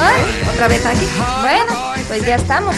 Ay, otra vez aquí. Bueno, pues ya estamos.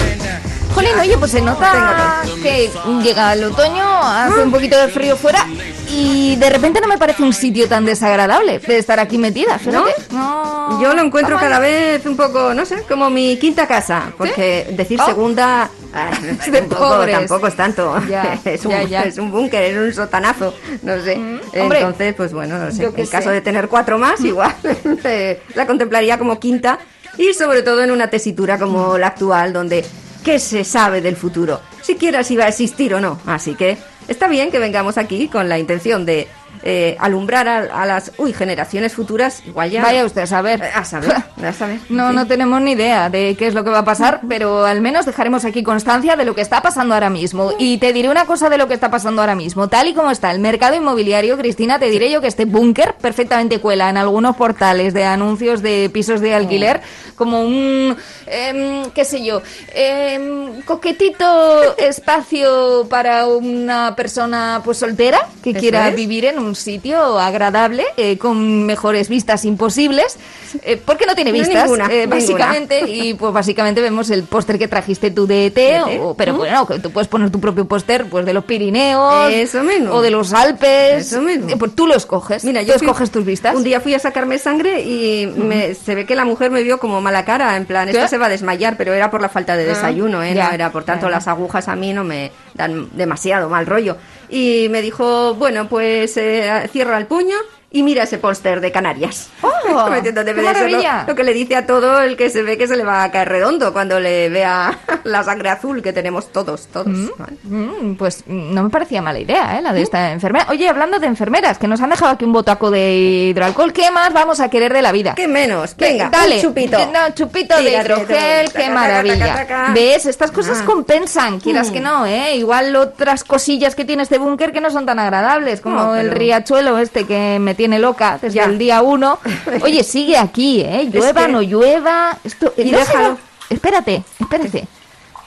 Jolín, oye, pues se nota que llega el otoño, hace un poquito de frío fuera y de repente no me parece un sitio tan desagradable de estar aquí metida, fíjate. No, Yo lo encuentro cada vez un poco, no sé, como mi quinta casa. Porque decir Oh. segunda. Es de tampoco, es tanto. Ya, es, un, ya, ya. es un búnker, es un sotanazo. No sé. hombre, Entonces, pues bueno, no sé. En caso sé. de tener cuatro más, igual eh, la contemplaría como quinta. Y sobre todo en una tesitura como la actual, donde ¿qué se sabe del futuro? Siquiera si va a existir o no. Así que está bien que vengamos aquí con la intención de eh, alumbrar a, a las uy, generaciones futuras. Igual ya. Vaya usted a saber. Eh, A saber, a saber. No, Sí. no tenemos ni idea de qué es lo que va a pasar, pero al menos dejaremos aquí constancia de lo que está pasando ahora mismo. Y te diré una cosa de lo que está pasando ahora mismo. Tal y como está el mercado inmobiliario, Cristina, te diré yo que este búnker perfectamente cuela en algunos portales de anuncios de pisos de alquiler como un, em, qué sé yo, em, coquetito espacio para una persona pues soltera que Eso quiera es. vivir en un sitio agradable eh, con mejores vistas imposibles. Eh, porque no tiene No, vistas, ninguna, eh, ninguna. básicamente. Y pues básicamente vemos el póster que trajiste tú de ET, ET. o- pero bueno, que tú puedes poner tu propio póster pues de los Pirineos. Eso mismo. O de los Alpes. Eso mismo. Eh, pues tú lo escoges. Mira, tú yo fui- escoges tus vistas. Un día fui a sacarme sangre y me- se ve que la mujer me vio como mala cara, en plan, esta ¿Qué? se va a desmayar, pero era por la falta de desayuno, ¿eh? ya. No era, por tanto, Ya, ya. las agujas a mí no me dan demasiado mal rollo. Y me dijo, bueno, pues eh, cierra el puño y mira ese póster de Canarias. ¡Oh! Metiendo ¡Qué debe de ser lo, maravilla! lo que le dice a todo el que se ve que se le va a caer redondo cuando le vea la sangre azul que tenemos todos, todos. ¿vale? Mm, pues mm, no me parecía mala idea, ¿eh? La de esta enfermera. Oye, hablando de enfermeras, que nos han dejado aquí un botaco de hidroalcohol, ¿qué más vamos a querer de la vida? ¿Qué menos? Venga, dale, un chupito. No, chupito de hidrogel, qué maravilla. taca, taca. ¿Ves? Estas cosas Ah. compensan, quieras que no, ¿eh? Igual otras cosillas que tiene este búnker que no son tan agradables, como No, el pero- riachuelo este que me tiene loca desde Ya. el día uno. Oye, sigue aquí, ¿eh? Llueva, que- no llueva. Esto, Y ¿no déjalo. será- Espérate, espérate.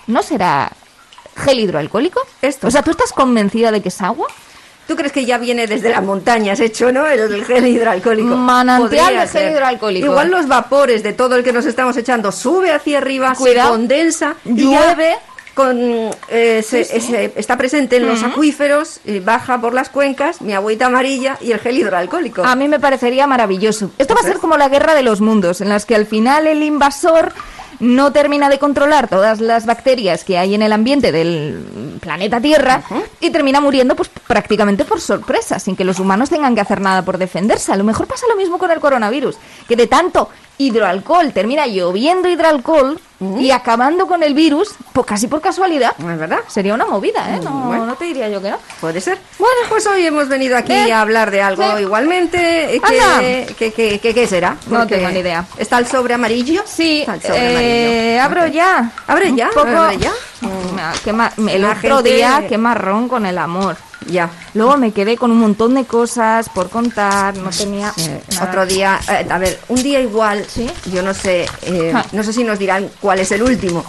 ¿No será gel hidroalcohólico? Esto. O sea, ¿tú estás convencida de que es agua? ¿Tú crees que ya viene desde las montañas hecho, no? El, el gel hidroalcohólico. Manantial de gel hidroalcohólico. Igual los vapores de todo el que nos estamos echando sube hacia arriba, Cuidado. se condensa, y Llueve. ya Con, eh, se- está presente en los acuíferos, y baja por las cuencas, mi agüita amarilla y el gel hidroalcohólico. A mí me parecería maravilloso. Esto va a ser como la guerra de los mundos, en las que al final el invasor no termina de controlar todas las bacterias que hay en el ambiente del planeta Tierra y termina muriendo pues prácticamente por sorpresa, sin que los humanos tengan que hacer nada por defenderse. A lo mejor pasa lo mismo con el coronavirus, que de tanto hidroalcohol termina lloviendo hidroalcohol y acabando con el virus, pues casi por casualidad. ¿No es verdad? Sería una movida, ¿eh? No, Bueno. no te diría yo que no. Puede ser. Bueno, pues hoy hemos venido aquí ¿Eh? a hablar de algo ¿Eh? igualmente. eh, Anda. Que, que, que- que- ¿Qué será? No tengo ni idea. ¿Está el sobre amarillo? Sí, Está el sobre eh, amarillo. abro ya. ¿Abre ya? Poco... ¿Abre ya? Ah, qué ma- El La otro gente- día, qué marrón con el amor. Ya. Luego me quedé con un montón de cosas por contar, no tenía... Eh, otro día, eh, a ver, un día igual, Sí. yo no sé, eh, no sé si nos dirán cuál es el último,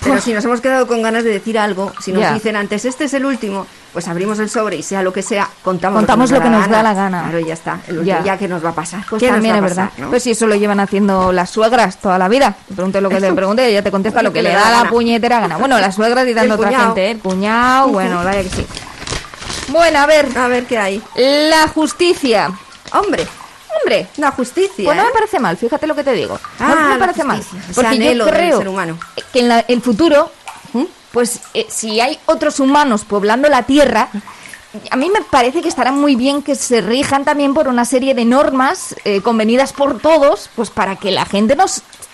pero Uf. si nos hemos quedado con ganas de decir algo, si nos dicen antes este es el último, pues abrimos el sobre y sea lo que sea, contamos, Contamos lo que nos da la gana. Claro, ya está, el último, Ya. ya. que nos va a pasar. Pues ¿Qué nos también es verdad. no? Pues si eso lo llevan haciendo las suegras toda la vida. Pregunte lo que te pregunte y ella te contesta lo que le da la gana. puñetera gana. Bueno, las suegras y dando otra gente, ¿eh? el cuñado, bueno, vaya que sí. Bueno, a ver, A ver qué hay. la justicia. Hombre, Hombre, la justicia. pues no me ¿eh? parece mal, fíjate lo que te digo. Ah, no me la parece mal. Porque yo creo ser humano. que en la- el futuro, pues eh, si hay otros humanos poblando la Tierra, a mí me parece que estará muy bien que se rijan también por una serie de normas eh, convenidas por todos, pues para que la gente no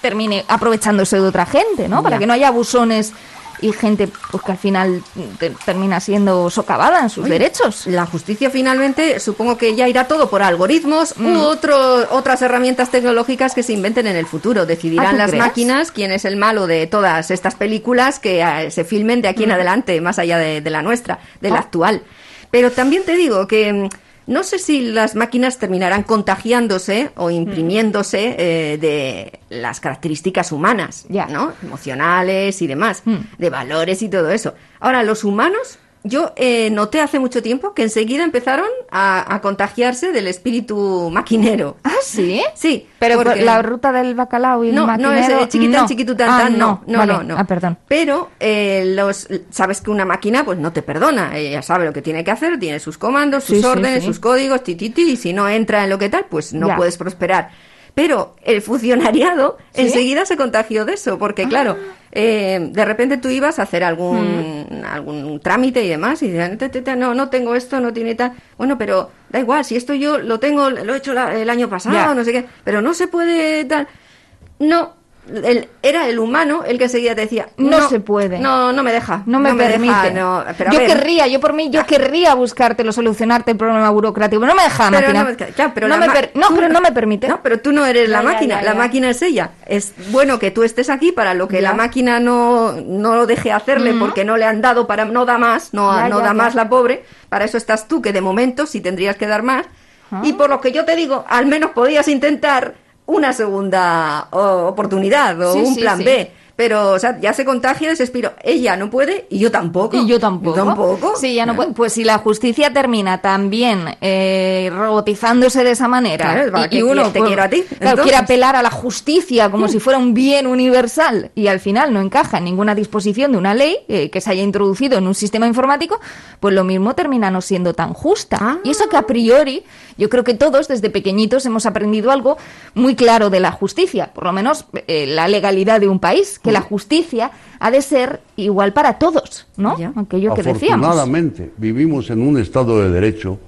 termine aprovechándose de otra gente, ¿no? Para que no haya abusones y gente pues que al final te- termina siendo socavada en sus Oye, derechos. La justicia finalmente supongo que ya irá todo por algoritmos Mm. u otro, otras herramientas tecnológicas que se inventen en el futuro. Ah, Decidirán ¿tú las crees? máquinas quién es el malo de todas estas películas que eh, se filmen de aquí en adelante, más allá de, de la nuestra, de la Mm. Ah. actual. Pero también te digo que mm, no sé si las máquinas terminarán contagiándose o imprimiéndose eh, de las características humanas, Ya. ¿no? Emocionales y demás, Mm. de valores y todo eso. Ahora, los humanos, yo eh, noté hace mucho tiempo que enseguida empezaron a, a contagiarse del espíritu maquinero. Ah, sí. Sí, Pero por porque- la ruta del bacalao y el no, no es maquinero, eh, chiquitán, no. chiquitután, Ah, no, no, Vale. no, no. Ah, perdón. Pero eh, los, sabes que una máquina pues no te perdona, ella sabe lo que tiene que hacer, tiene sus comandos, sus Sí, órdenes, sí. sus códigos, ti, ti, ti, y si no entra en lo que tal, pues no Ya. puedes prosperar. Pero el funcionariado ¿Sí? Ah. enseguida se contagió de eso, porque claro, eh, de repente tú ibas a hacer algún, Mm. algún trámite y demás, y decían, "Te, te, te, no, no tengo esto, no tiene tal. Bueno, pero da igual, si esto yo lo tengo, lo he hecho la- el año pasado, Ya. no sé qué, pero no se puede tal. No, el- era el humano el que seguía te decía, No se puede. No, no me deja. No me permite. no, pero yo querría, yo por mí, yo querría buscártelo, solucionarte el problema burocrático. pero No me deja pero máquina. no, claro, pero no, me per- tú- pero no me permite. No, pero tú no eres la Ya, máquina, ya, la máquina es ella. Es bueno que tú estés aquí para lo que la máquina no, no lo deje hacerle porque no le han dado para no da más, no, no da más la pobre. Para eso estás tú que de momento sí tendrías que dar más. Ah. Y por lo que yo te digo, al menos podías intentar una segunda oportunidad o Sí, un sí, plan sí. B. Pero, o sea, ya se contagia ese espiro. Ella no puede y yo tampoco. Y yo tampoco. Yo tampoco. Sí, ya no puede- Pues si la justicia termina también eh, robotizándose de esa manera Claro, ¿para y, qué y uno te pues, quiero a ti? claro, Entonces. quiere apelar a la justicia como si fuera un bien universal y al final no encaja en ninguna disposición de una ley eh, que se haya introducido en un sistema informático, pues lo mismo termina no siendo tan justa. Ah. Y eso que a priori yo creo que todos desde pequeñitos hemos aprendido algo muy claro de la justicia, por lo menos eh, la legalidad de un país, que la justicia ha de ser igual para todos, ¿no? Ya. Aquello que decíamos. Afortunadamente, vivimos en un Estado de Derecho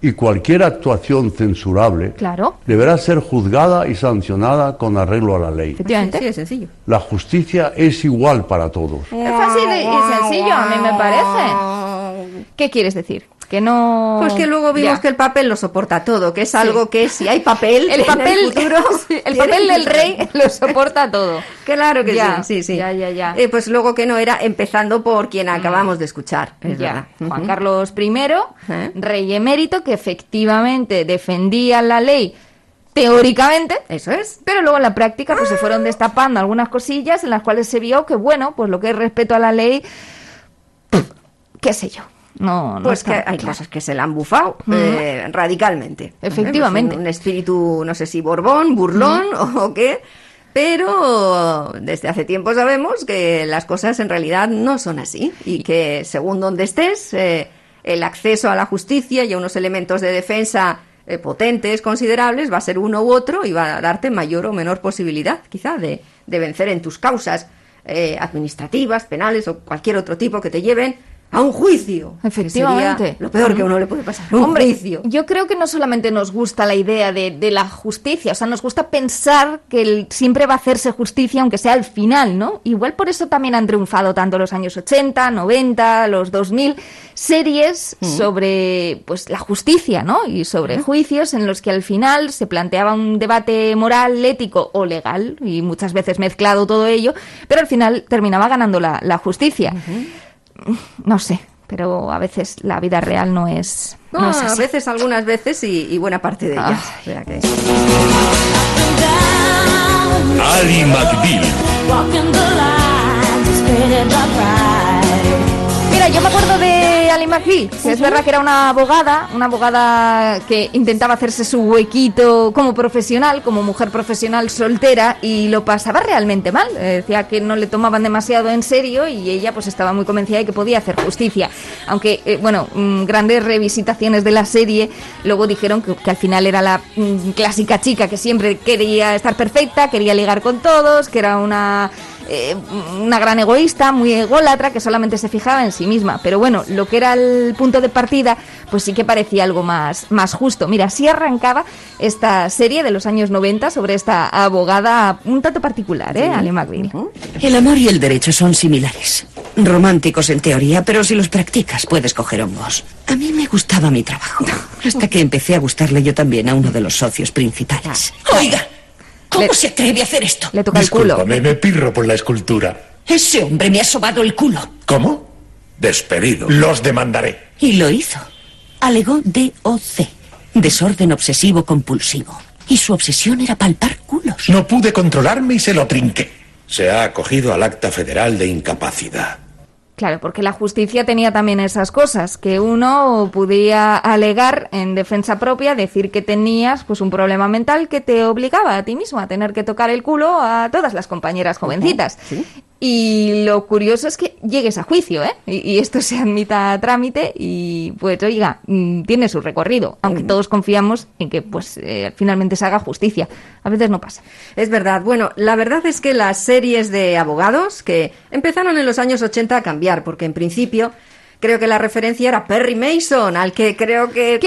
y cualquier actuación censurable Claro. deberá ser juzgada y sancionada con arreglo a la ley. Efectivamente. Sí, es sencillo. La justicia es igual para todos. Es fácil y y sencillo, a mí me parece. ¿Qué quieres decir? Que no... Pues que luego vimos Ya. que el papel lo soporta todo, que es algo que si hay papel, El papel, futuro, el tiene papel del rey lo soporta todo. Claro que Ya, sí, sí, sí. ya, ya, ya. Eh, pues luego que no era empezando por quien acabamos de escuchar, es Ya. verdad. Juan. Carlos I, ¿Eh? rey emérito, que efectivamente defendía la ley teóricamente, Eso es. pero luego en la práctica pues se fueron destapando algunas cosillas en las cuales se vio que, bueno, pues lo que es respeto a la ley, qué sé yo, no, no Pues que hay claro. cosas que se la han bufado eh, radicalmente. Efectivamente. Eh, pues un espíritu, no sé si borbón, burlón o qué. Pero desde hace tiempo sabemos que las cosas en realidad no son así y que según donde estés, eh, el acceso a la justicia y a unos elementos de defensa eh, potentes, considerables, va a ser uno u otro y va a darte mayor o menor posibilidad, quizá, de, de vencer en tus causas eh, administrativas, penales o cualquier otro tipo que te lleven a un juicio. Efectivamente. sería lo peor que a uno le puede pasar. Un Hombre, juicio. yo creo que no solamente nos gusta la idea de, de la justicia, o sea, nos gusta pensar que el- siempre va a hacerse justicia, aunque sea al final, ¿no? Igual por eso también han triunfado tanto los años 80, 90, los 2000, series sobre pues la justicia, ¿no? Y sobre juicios en los que al final se planteaba un debate moral, ético o legal, y muchas veces mezclado todo ello, pero al final terminaba ganando la, la justicia. No sé, pero a veces la vida real no es... No, no es a así. veces, algunas veces y, y buena parte de ellas. Ay. O sea que- Ali McBeal. Mira, yo me acuerdo de Es verdad que era una abogada, una abogada que intentaba hacerse su huequito como profesional, como mujer profesional soltera, y lo pasaba realmente mal. Eh, decía que no le tomaban demasiado en serio y ella pues estaba muy convencida de que podía hacer justicia. Aunque, eh, bueno, mm, grandes revisitaciones de la serie luego dijeron que, que al final era la mm, clásica chica que siempre quería estar perfecta, quería ligar con todos, que era una eh, una gran egoísta, muy ególatra, que solamente se fijaba en sí misma. Pero bueno, lo que era el punto de partida, pues sí que parecía algo más, más justo. Mira, así arrancaba esta serie de los años 90 sobre esta abogada un tanto particular, ¿eh? Ali McBeal. El amor y el derecho son similares. Románticos en teoría, pero si los practicas puedes coger hongos. A mí me gustaba mi trabajo. Hasta que empecé a gustarle yo también a uno de los socios principales. Oiga, ¿cómo Le- se atreve a hacer esto? Le toca el culo. Discúlpame, me pirro por la escultura. Ese hombre me ha sobado el culo. ¿Cómo? Despedido. Los demandaré. Y lo hizo. Alegó DOC. Desorden obsesivo compulsivo. Y su obsesión era palpar culos. No pude controlarme y se lo trinqué. Se ha acogido al acta federal de incapacidad. Claro, porque la justicia tenía también esas cosas, que uno podía alegar en defensa propia, decir que tenías pues un problema mental que te obligaba a ti mismo a tener que tocar el culo a todas las compañeras jovencitas. Y lo curioso es que llegues a juicio, ¿eh? Y, y esto se admita a trámite y pues oiga, mm, tiene su recorrido, aunque todos confiamos en que pues eh, finalmente se haga justicia. A veces no pasa. Es verdad. Bueno, la verdad es que las series de abogados que empezaron en los años 80 a cambiar, porque en principio creo que la referencia era Perry Mason, al que creo que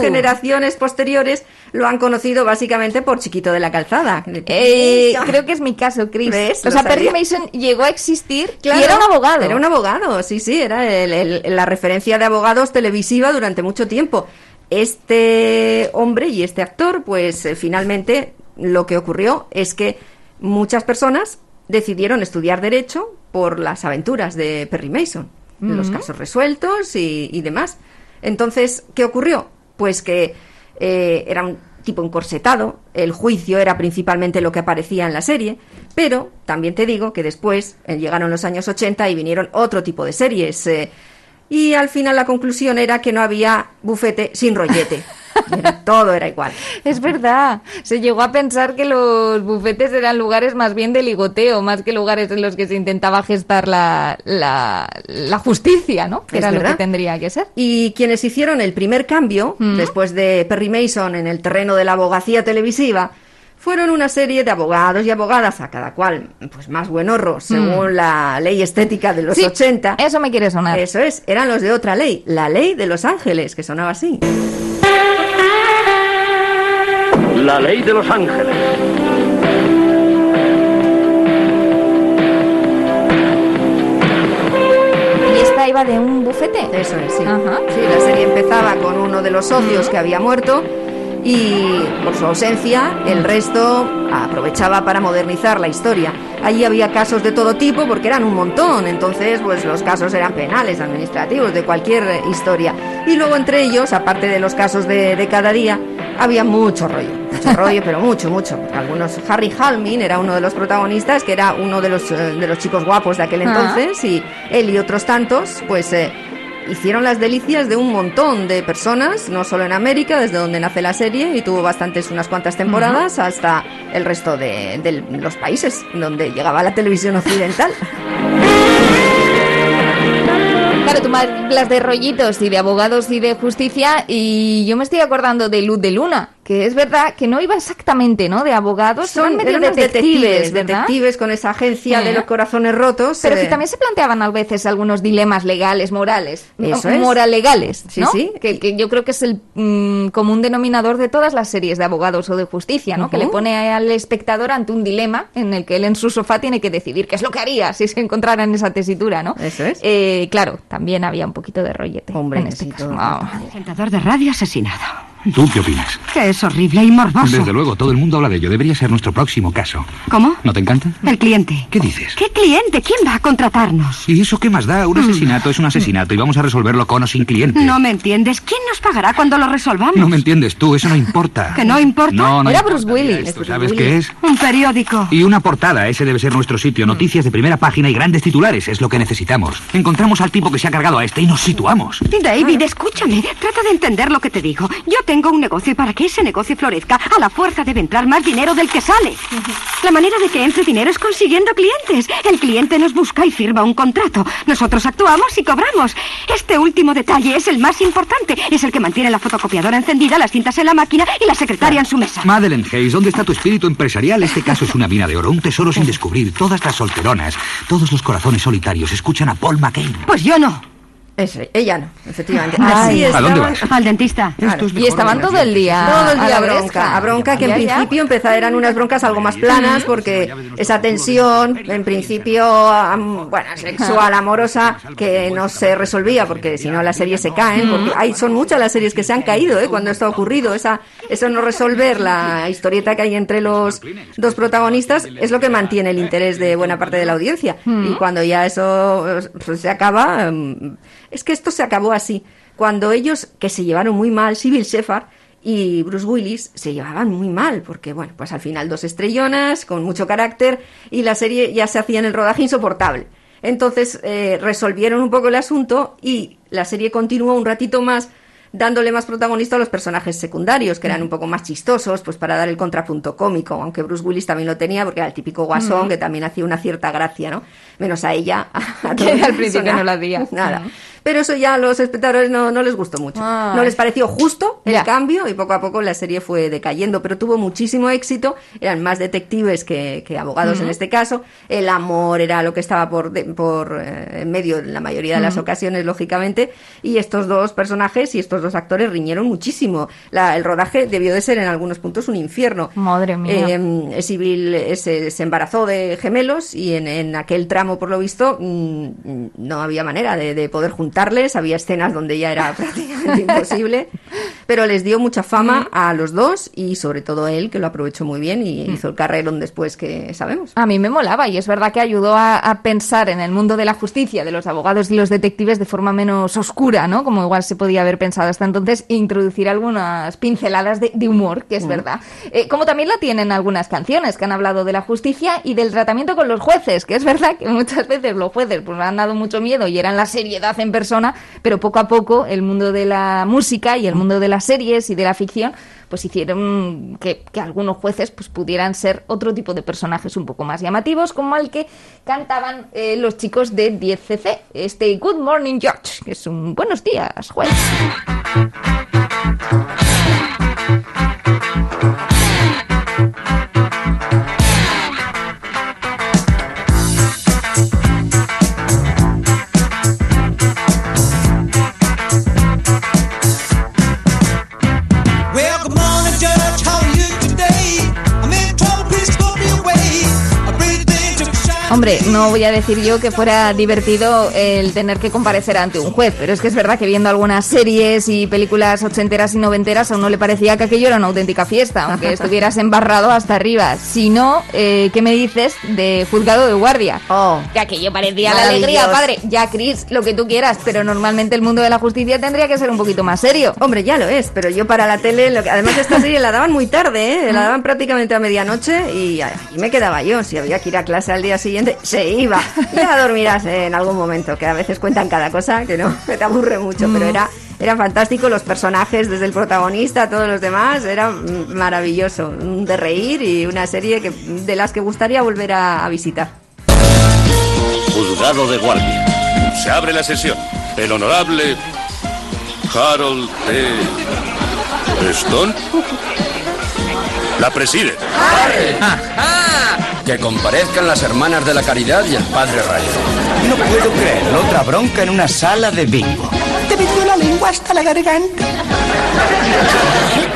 generaciones posteriores lo han conocido básicamente por Chiquito de la Calzada. Eh, creo que es mi caso, Chris. ¿Ves? O sea, Perry. Mason llegó a existir Claro, y era un abogado. Era un abogado, sí, sí, era el- el- la referencia de abogados televisiva durante mucho tiempo. Este hombre y este actor, pues eh, finalmente lo que ocurrió es que muchas personas decidieron estudiar derecho por las aventuras de Perry Mason, los casos resueltos y, y demás. Entonces, ¿qué ocurrió? Pues que eh, era un tipo encorsetado, el juicio era principalmente lo que aparecía en la serie, pero también te digo que después eh, llegaron los años 80 y vinieron otro tipo de series. eh, y al final la conclusión era que no había bufete sin rollete. Era- todo era igual. Es verdad. Se llegó a pensar que los bufetes eran lugares más bien de ligoteo, más que lugares en los que se intentaba gestar la, la, la justicia, ¿no? Que Es era lo que tendría que ser. Y quienes hicieron el primer cambio, después de Perry Mason en el terreno de la abogacía televisiva, fueron una serie de abogados y abogadas, a cada cual pues más buenorro, según la ley estética de los Sí, 80. Eso me quiere sonar. Eso es, eran los de otra ley, la ley de Los Ángeles, que sonaba así. La ley de los ángeles. Y esta iba de un bufete. Eso es, sí. Ajá. Sí, la serie empezaba con uno de los socios que había muerto y por su ausencia el resto aprovechaba para modernizar la historia. Allí había casos de todo tipo porque eran un montón, entonces pues los casos eran penales, administrativos, de cualquier historia. Y luego entre ellos, aparte de los casos de, de cada día, había mucho rollo, mucho rollo, pero mucho, mucho. Algunos, Harry Halmin era uno de los protagonistas, que era uno de los, eh, de los chicos guapos de aquel Ah. entonces, y él y otros tantos, pues eh, hicieron las delicias de un montón de personas, no solo en América, desde donde nace la serie, y tuvo bastantes, unas cuantas temporadas, hasta el resto de, de los países donde llegaba la televisión occidental. Claro, tú hablas de rollitos y de abogados y de justicia y yo me estoy acordando de Luz de Luna, que es verdad que no iba exactamente, ¿no? De abogados, Son medio detectives, ¿verdad? detectives con esa agencia de los corazones rotos. Pero eh, que también se planteaban a veces algunos dilemas legales, morales, Eso no, es. moralegales, Sí, ¿no? sí. Que, que yo creo que es el mm, común denominador de todas las series de abogados o de justicia, ¿no? Que le pone al espectador ante un dilema en el que él en su sofá tiene que decidir qué es lo que haría si se encontrara en esa tesitura, ¿no? Eso es. Eh, claro, también había un poquito de rollete Hombre, en este caso. Ah, Presentador de radio asesinado. ¿Tú qué opinas? Que es horrible y morboso. Desde luego, todo el mundo habla de ello. Debería ser nuestro próximo caso. ¿Cómo? ¿No te encanta? El cliente. ¿Qué dices? ¿Qué cliente? ¿Quién va a contratarnos? ¿Y eso qué más da? Un asesinato es un asesinato y vamos a resolverlo con o sin cliente. No me entiendes. ¿Quién nos pagará cuando lo resolvamos? No me entiendes tú, eso no importa. ¿Que no importa? No, no Era importa. Bruce Willis. Esto, ¿Sabes qué es? Un periódico. Y una portada, ese debe ser nuestro sitio. Noticias de primera página y grandes titulares, es lo que necesitamos. Encontramos al tipo que se ha cargado a este y nos situamos. David, escúchame. Trata de entender lo que te digo. Yo tengo un negocio y para que ese negocio florezca, a la fuerza debe entrar más dinero del que sale. La manera de que entre dinero es consiguiendo clientes. El cliente nos busca y firma un contrato. Nosotros actuamos y cobramos. Este último detalle es el más importante. Es el que mantiene la fotocopiadora encendida, las cintas en la máquina y la secretaria en su mesa. Madeleine Hayes, ¿dónde está tu espíritu empresarial? Este caso es una mina de oro, un tesoro sin descubrir. Todas las solteronas, todos los corazones solitarios escuchan a Paul McCain. Pues yo no. Ese, ella no, efectivamente. Ay. Así ¿A dónde vas? Al dentista. Claro. Y estaban todo el día. Todo el a día la a bronca, a bronca que en principio empezaba, eran unas broncas algo más planas porque esa tensión, en principio, bueno, sexual, amorosa, que no se resolvía porque si no las series se caen, porque hay, son muchas las series que se han caído ¿eh? cuando esto ha ocurrido, esa, eso no resolver la historieta que hay entre los dos protagonistas es lo que mantiene el interés de buena parte de la audiencia y cuando ya eso pues, se acaba, es que esto se acabó así. Cuando ellos, que se llevaron muy mal, Civil Shepherd y Bruce Willis se llevaban muy mal, porque bueno, pues al final dos estrellonas, con mucho carácter, y la serie ya se hacía en el rodaje insoportable. Entonces eh, resolvieron un poco el asunto y la serie continuó un ratito más dándole más protagonista a los personajes secundarios, que eran un poco más chistosos, pues para dar el contrapunto cómico, aunque Bruce Willis también lo tenía, porque era el típico guasón que también hacía una cierta gracia, ¿no? Menos a ella. A, Que al principio no la hacía. Nada. Pero eso ya a los espectadores no, no les gustó mucho. Ay. No les pareció justo el Ya. cambio y poco a poco la serie fue decayendo, pero tuvo muchísimo éxito. Eran más detectives que, que abogados en este caso. El amor era lo que estaba por, de- por eh, medio en la mayoría de las ocasiones, lógicamente. Y estos dos personajes y estos dos actores riñeron muchísimo. La- el rodaje debió de ser en algunos puntos un infierno. Madre mía. Eh, Sibyl se, se embarazó de gemelos y en, en aquel tramo, por lo visto, mm, no había manera de, de poder Había escenas donde ya era prácticamente imposible. Pero les dio mucha fama a los dos y sobre todo a él, que lo aprovechó muy bien y hizo el carrerón después que sabemos. A mí me molaba y es verdad que ayudó a, a pensar en el mundo de la justicia, de los abogados y los detectives de forma menos oscura, ¿no? Como igual se podía haber pensado hasta entonces, introducir algunas pinceladas de, de humor, que es verdad. Eh, como también la tienen algunas canciones que han hablado de la justicia y del tratamiento con los jueces, que es verdad que muchas veces los jueces pues han dado mucho miedo y eran la seriedad en persona, pero poco a poco el mundo de la música y el mundo de las series y de la ficción pues hicieron que, algunos jueces pues pudieran ser otro tipo de personajes un poco más llamativos, como el que cantaban eh, los chicos de 10cc, este Good Morning George, que es un buenos días, juez. Hombre, no voy a decir yo que fuera divertido el tener que comparecer ante un juez, pero es que es verdad que viendo algunas series y películas ochenteras y noventeras a uno le parecía que aquello era una auténtica fiesta, aunque estuvieras embarrado hasta arriba. Si no, eh, ¿qué me dices de juzgado de guardia? Oh, Que aquello parecía la alegría, padre. Ya, Chris, lo que tú quieras, pero normalmente el mundo de la justicia tendría que ser un poquito más serio. Hombre, ya lo es, pero yo para la tele, lo que, además esta serie la daban muy tarde, ¿eh? la daban prácticamente a medianoche y ahí me quedaba yo. Si había que ir a clase al día siguiente, se iba. Ya dormirás en algún momento, que a veces cuentan cada cosa, que no, que te aburre mucho, pero era, era fantástico. Los personajes, desde el protagonista a todos los demás, era mm, maravilloso. De reír y una serie que, de las que gustaría volver a, a visitar. Juzgado de guardia. Se abre la sesión. El honorable Harold T. Stone la preside. Que comparezcan las hermanas de la caridad y el padre Rayo. No puedo creerlo, otra bronca en una sala de bingo. Te metió la lengua hasta la garganta.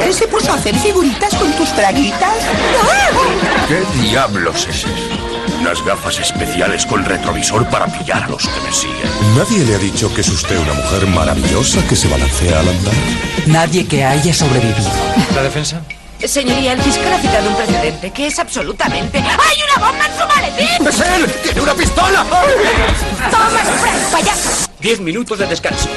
Él se puso a hacer figuritas con tus braguitas. ¿Qué diablos es eso? Unas gafas especiales con retrovisor para pillar a los que me siguen. ¿Nadie le ha dicho que es usted una mujer maravillosa que se balancea al andar? Nadie que haya sobrevivido. ¿La defensa? Señoría, el fiscal ha citado un precedente que es absolutamente... ¡Hay una bomba en su maletín! ¡Es él! ¡Tiene una pistola! ¡Toma, spray, payaso! Diez minutos de descanso.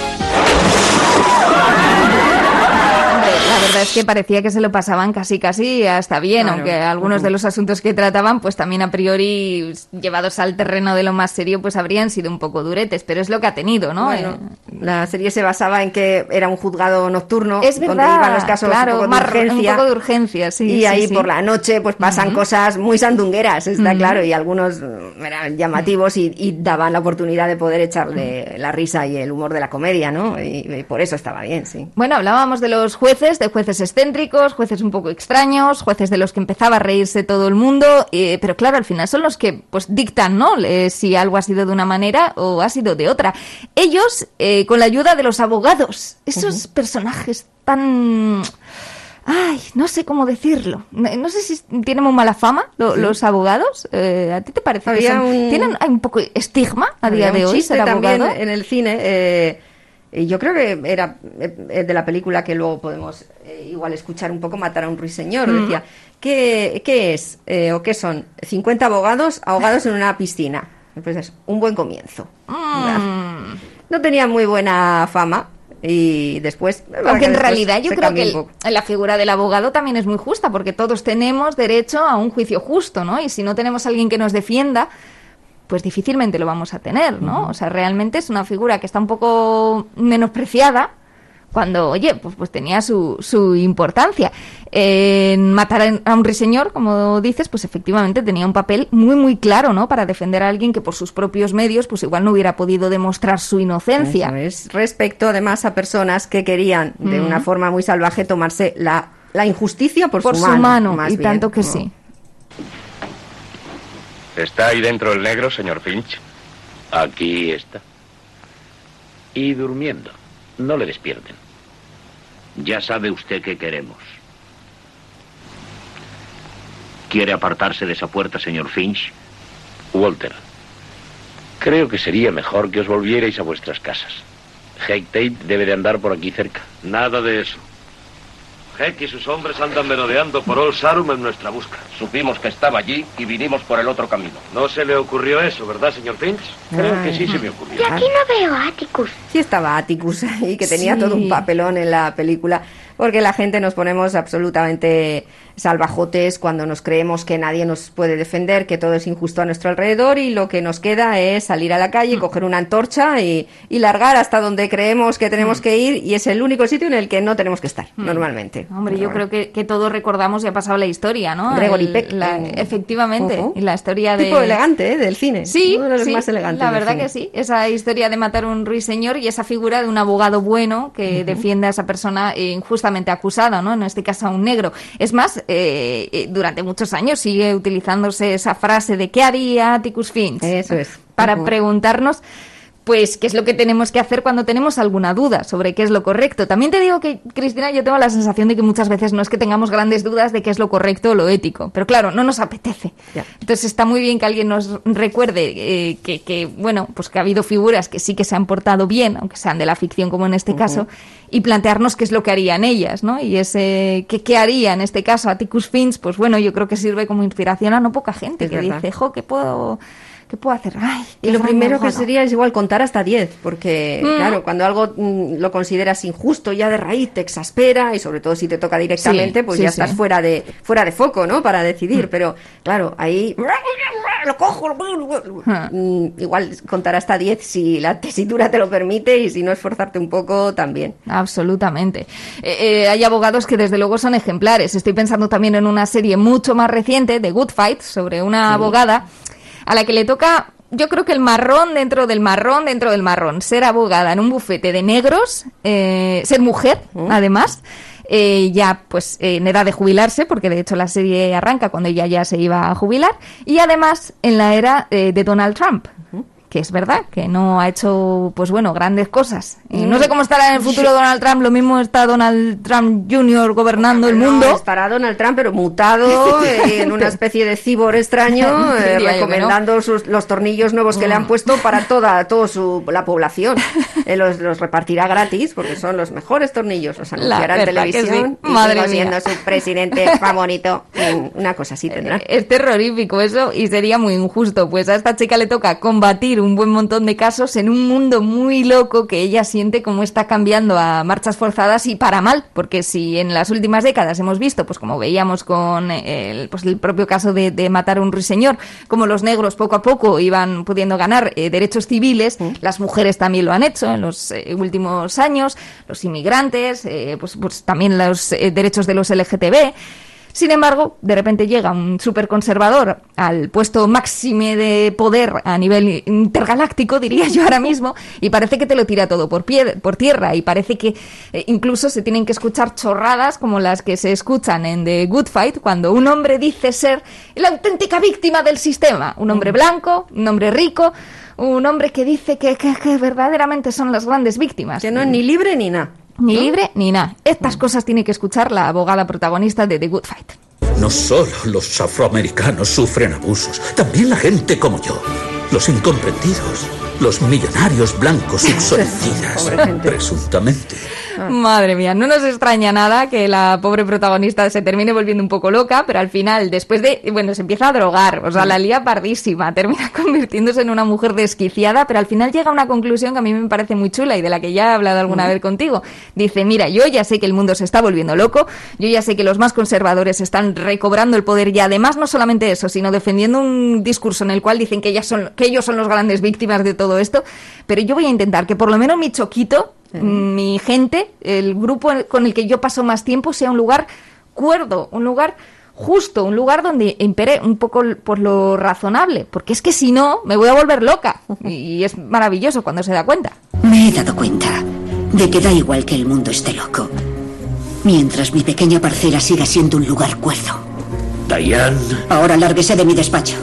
La verdad es que parecía que se lo pasaban casi casi hasta bien, Claro. aunque algunos de los asuntos que trataban, pues también a priori llevados al terreno de lo más serio, pues habrían sido un poco duretes, pero es lo que ha tenido, ¿no? Bueno, Eh, la serie se basaba en que era un juzgado nocturno es donde verdad, iban los casos claro, un poco más- urgencia. un poco de urgencia, sí. y sí, ahí sí. por la noche pues pasan cosas muy sandungueras, está claro, y algunos eran llamativos y, y daban la oportunidad de poder echarle la risa y el humor de la comedia, ¿no? Y, y por eso estaba bien, sí. Bueno, hablábamos de los jueces, de jueces excéntricos, jueces un poco extraños, jueces de los que empezaba a reírse todo el mundo, eh, pero claro, al final son los que pues dictan, ¿no? Eh, si algo ha sido de una manera o ha sido de otra. Ellos, eh, con la ayuda de los abogados, esos personajes tan... Ay, no sé cómo decirlo. No sé si tienen muy mala fama lo- Sí. los abogados. Eh, ¿A ti te parece que Había son- un- tienen hay un poco estigma a día de hoy ser abogado? en el cine. eh, yo creo que era eh, de la película que luego podemos eh, igual escuchar un poco, Matar a un ruiseñor. Mm. Decía, ¿qué, qué es eh, o qué son? 50 abogados ahogados en una piscina. Pues es un buen comienzo. Mm. No tenía muy buena fama y después... Aunque en realidad yo creo que el- la figura del abogado también es muy justa, porque todos tenemos derecho a un juicio justo, ¿no? Y si no tenemos a alguien que nos defienda, pues difícilmente lo vamos a tener, ¿no? O sea, realmente es una figura que está un poco menospreciada cuando, oye, pues, pues tenía su, su importancia. En matar a- un ruiseñor, como dices, pues efectivamente tenía un papel muy, muy claro, ¿no? Para defender a alguien que por sus propios medios, pues igual no hubiera podido demostrar su inocencia. Eso es. Respecto además a personas que querían de una forma muy salvaje tomarse la, la injusticia por, Por su su mano. mano, más y bien, tanto que ¿no? sí. ¿Está ahí dentro el negro, señor Finch? Aquí está. Y durmiendo. No le despierten. Ya sabe usted qué queremos. ¿Quiere apartarse de esa puerta, señor Finch? Walter, creo que sería mejor que os volvierais a vuestras casas. Heck Tate debe de andar por aquí cerca. Nada de eso. Heck y sus hombres andan merodeando por Old Sarum en nuestra busca. Supimos que estaba allí y vinimos por el otro camino. No se le ocurrió eso, ¿verdad, señor Finch? Creo que sí se me ocurrió. Y aquí no veo a Atticus. Sí estaba Atticus y que tenía Sí. todo un papelón en la película, porque la gente nos ponemos absolutamente salvajotes cuando nos creemos que nadie nos puede defender, que todo es injusto a nuestro alrededor y lo que nos queda es salir a la Mm. calle, coger una antorcha y, y largar hasta donde creemos que tenemos Mm. que ir y es el único sitio en el que no tenemos que estar, normalmente. Hombre, yo creo que, que todos recordamos y ha pasado la historia, ¿no? Gregory Peck. la- Mm. efectivamente, la historia de... Tipo elegante, ¿eh? del cine. Sí, Uno de los sí, más elegantes la verdad que sí. Esa historia de matar a un ruiseñor y esa figura de un abogado bueno que defiende a esa persona eh, injustamente acusada, ¿no? En este caso a un negro. Es más, eh, eh, durante muchos años sigue utilizándose esa frase de ¿qué haría Atticus Finch? Eso es. Para Ujú. preguntarnos pues qué es lo que tenemos que hacer cuando tenemos alguna duda sobre qué es lo correcto. También te digo que, Cristina, yo tengo la sensación de que muchas veces no es que tengamos grandes dudas de qué es lo correcto o lo ético, pero claro, no nos apetece. Entonces está muy bien que alguien nos recuerde eh, que, que, bueno, pues que ha habido figuras que sí que se han portado bien, aunque sean de la ficción como en este caso, y plantearnos qué es lo que harían ellas, ¿no? Y ese, ¿qué, qué haría en este caso Atticus Finch? Pues bueno, yo creo que sirve como inspiración a no poca gente Es que verdad. dice, jo, ¿qué puedo, qué puedo hacer? Ay, Y lo primero que abogado". sería es igual contar hasta 10, porque Mm. claro, cuando algo mm, lo consideras injusto ya de raíz te exaspera y sobre todo si te toca directamente, Sí, pues sí, ya sí. estás fuera de fuera de foco, ¿no? Para decidir, pero claro, ahí lo cojo, Mm, igual contar hasta 10 si la tesitura te lo permite y si no esforzarte un poco también. Absolutamente. Eh, eh, hay abogados que desde luego son ejemplares. Estoy pensando también en una serie mucho más reciente de Good Fight sobre una abogada a la que le toca, yo creo que el marrón dentro del marrón dentro del marrón. Ser abogada en un bufete de negros, eh, ser mujer, además. eh, ya pues eh, en edad de jubilarse, porque de hecho la serie arranca cuando ella ya se iba a jubilar, y además en la era eh, de Donald Trump, que es verdad, que no ha hecho, pues bueno, grandes cosas. No Mm. sé cómo estará en el futuro Sí. Donald Trump, lo mismo está Donald Trump Jr. gobernando el No, mundo. estará Donald Trump, pero mutado eh, en una especie de cibor extraño, eh, que no. recomendando sus- los tornillos nuevos que le han puesto para toda, toda su, la población. Eh, los, los repartirá gratis porque son los mejores tornillos. Los anunciará en televisión sí. y Madre siendo su presidente favorito. Mm, Una cosa así tendrá. Es terrorífico eso y sería muy injusto, pues a esta chica le toca combatir un buen montón de casos en un mundo muy loco que ella siente como está cambiando a marchas forzadas y para mal, porque si en las últimas décadas hemos visto, pues como veíamos con el, pues el propio caso de, de matar a un ruiseñor, como los negros poco a poco iban pudiendo ganar eh, derechos civiles, las mujeres también lo han hecho en los eh, últimos años, los inmigrantes, eh, pues, pues también los derechos de los LGTB. Sin embargo, de repente llega un superconservador al puesto máxime de poder a nivel intergaláctico, diría yo ahora mismo, y parece que te lo tira todo por, pie, por tierra, y parece que eh, incluso se tienen que escuchar chorradas como las que se escuchan en The Good Fight, cuando un hombre dice ser la auténtica víctima del sistema, un hombre blanco, un hombre rico, un hombre que dice que, que- que verdaderamente son las grandes víctimas. Que no es ni libre ni nada. Ni libre ni nada. Estas cosas tiene que escuchar la abogada protagonista de The Good Fight. No solo los afroamericanos sufren abusos, también la gente como yo. Los incomprendidos, los millonarios blancos subsolicidas, presuntamente. Madre mía, no nos extraña nada que la pobre protagonista se termine volviendo un poco loca, pero al final, después de, bueno, se empieza a drogar, o sea, la lía pardísima, termina convirtiéndose en una mujer desquiciada, pero al final llega a una conclusión que a mí me parece muy chula y de la que ya he hablado alguna vez contigo. Dice, mira, yo ya sé que el mundo se está volviendo loco, yo ya sé que los más conservadores están recobrando el poder y además no solamente eso, sino defendiendo un discurso en el cual dicen que, ellas son, que ellos son los grandes víctimas de todo esto, pero yo voy a intentar que por lo menos mi choquito, mi gente, el grupo con el que yo paso más tiempo sea un lugar cuerdo, un lugar justo, un lugar donde impere un poco por lo razonable, porque es que si no me voy a volver loca y es maravilloso cuando se da cuenta. Me he dado cuenta de que da igual que el mundo esté loco. Mientras mi pequeña parcela siga siendo un lugar cuerdo. Diane, Ahora lárguese de mi despacho.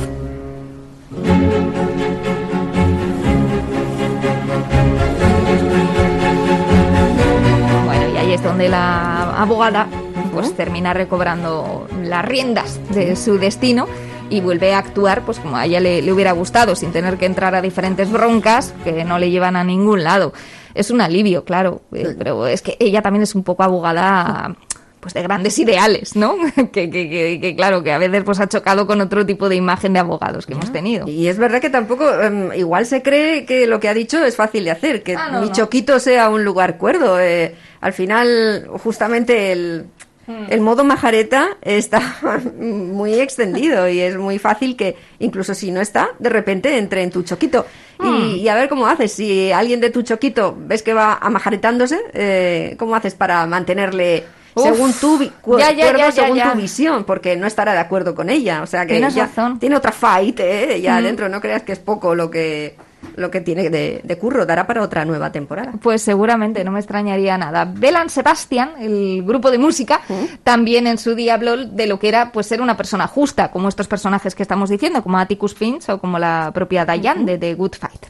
Donde la abogada pues termina recobrando las riendas de su destino y vuelve a actuar pues como a ella le, le hubiera gustado, sin tener que entrar a diferentes broncas que no le llevan a ningún lado. Es un alivio, claro, eh, pero es que ella también es un poco abogada pues de grandes ideales, ¿no? que, que, que- que, claro, que a veces pues ha chocado con otro tipo de imagen de abogados que hemos tenido. Y es verdad que tampoco, em, igual se cree que lo que ha dicho es fácil de hacer, que Ah, no, mi no. choquito sea un lugar cuerdo. eh, al final, justamente el, Hmm. el modo majareta está muy extendido y es muy fácil que, incluso si no está, de repente entre en tu choquito. Hmm. Y, y a ver cómo haces. Si alguien de tu choquito ves que va amajaretándose, eh, ¿cómo haces para mantenerle... Uf. según tu vi- cu- Ya, ya, cuerdo, ya, ya, según ya. tu visión, porque no estará de acuerdo con ella. O sea que Tienes razón. tiene otra fight, ¿eh? Ya Mm. adentro, no creas que es poco lo que lo que tiene de, de curro, dará para otra nueva temporada. Pues seguramente, no me extrañaría nada. Belan Sebastian, el grupo de música, también en su día habló de lo que era pues ser una persona justa, como estos personajes que estamos diciendo, como Atticus Finch o como la propia Diane de The Good Fight.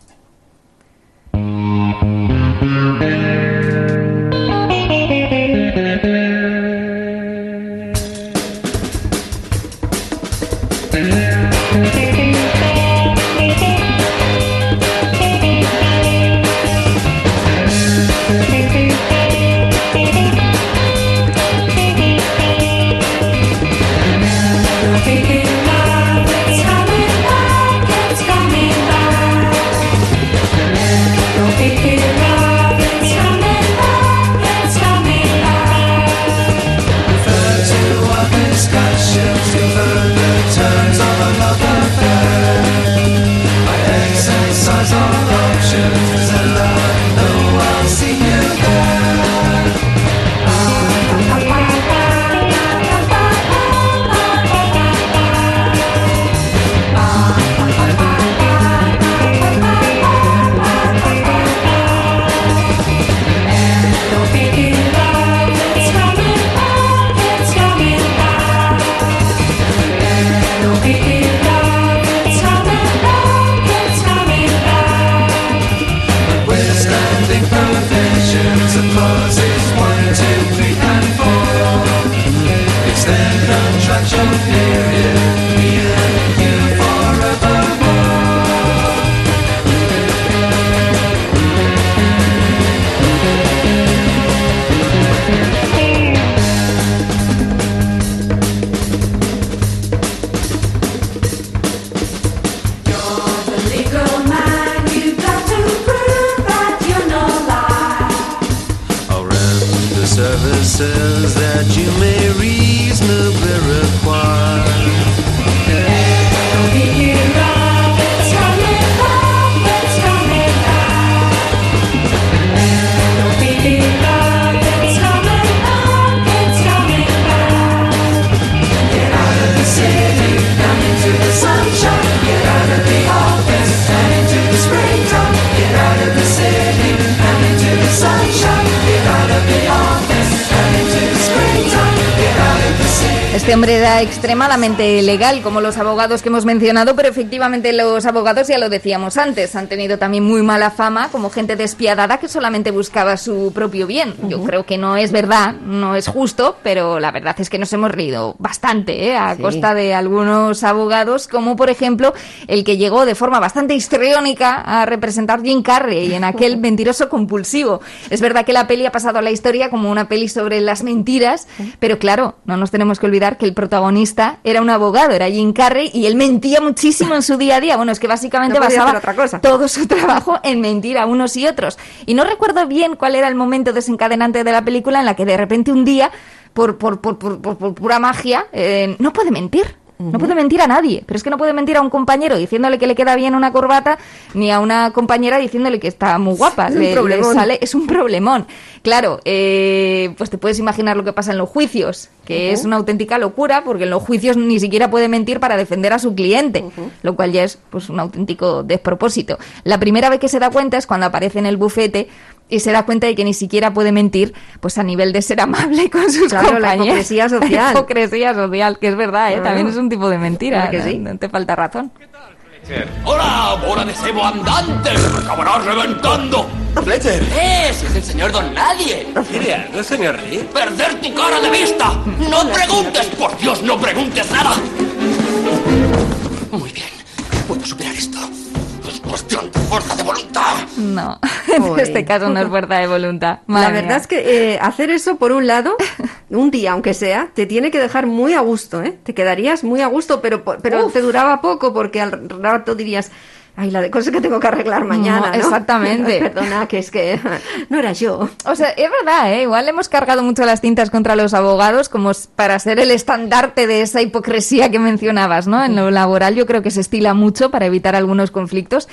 Extremadamente legal, como los abogados que hemos mencionado, pero efectivamente los abogados, ya lo decíamos antes, han tenido también muy mala fama como gente despiadada que solamente buscaba su propio bien. Yo creo que no es verdad, no es justo, pero la verdad es que nos hemos reído bastante ¿eh? a Sí. costa de algunos abogados, como por ejemplo el que llegó de forma bastante histriónica a representar Jim Carrey en aquel mentiroso compulsivo. Es verdad que la peli ha pasado a la historia como una peli sobre las mentiras, pero claro, no nos tenemos que olvidar que el protagonista era un abogado, era Jim Carrey, y él mentía muchísimo en su día a día. Bueno, es que básicamente No basaba otra cosa. todo su trabajo en mentir a unos y otros. Y no recuerdo bien cuál era el momento desencadenante de la película en la que de repente un día, por, por, por, por, por- por pura magia, eh, no puede mentir. No puede mentir a nadie, pero es que no puede mentir a un compañero diciéndole que le queda bien una corbata, ni a una compañera diciéndole que está muy guapa. Es un Le- le problemón. sale- es un problemón. Claro, eh, pues te puedes imaginar lo que pasa en los juicios, que es una auténtica locura, porque en los juicios ni siquiera puede mentir para defender a su cliente, lo cual ya es pues un auténtico despropósito. La primera vez que se da cuenta es cuando aparece en el bufete y se da cuenta de que ni siquiera puede mentir, pues a nivel de ser amable con sus Claro, la compañeros. hipocresía social. La hipocresía social, que es verdad, ¿eh? Claro. también es un tipo de mentira. Claro que sí. no, no te falta razón. ¡Hola, bola de cebo andante! ¡Se me acabará reventando! Fletcher. ¡Eh! ¡Si es el señor Don Nadie! ¿Quiere algo, señor Lee? ¡Perder tu cara de vista! ¡No preguntes! ¡Por Dios, no preguntes nada! Muy bien. Puedo superar esto. Es cuestión de fuerza de voluntad. No, en este caso no es fuerza de voluntad. La verdad mía. es que eh, hacer eso, por un lado, un día, aunque sea, te tiene que dejar muy a gusto, ¿eh? Te quedarías muy a gusto, pero, pero te duraba poco porque al rato dirías, ay, la de cosas que tengo que arreglar mañana, No, ¿no? exactamente. Perdona, que es que no era yo. O sea, es verdad, ¿eh? igual hemos cargado mucho las tintas contra los abogados como para ser el estandarte de esa hipocresía que mencionabas, ¿no? En lo laboral yo creo que se estila mucho para evitar algunos conflictos.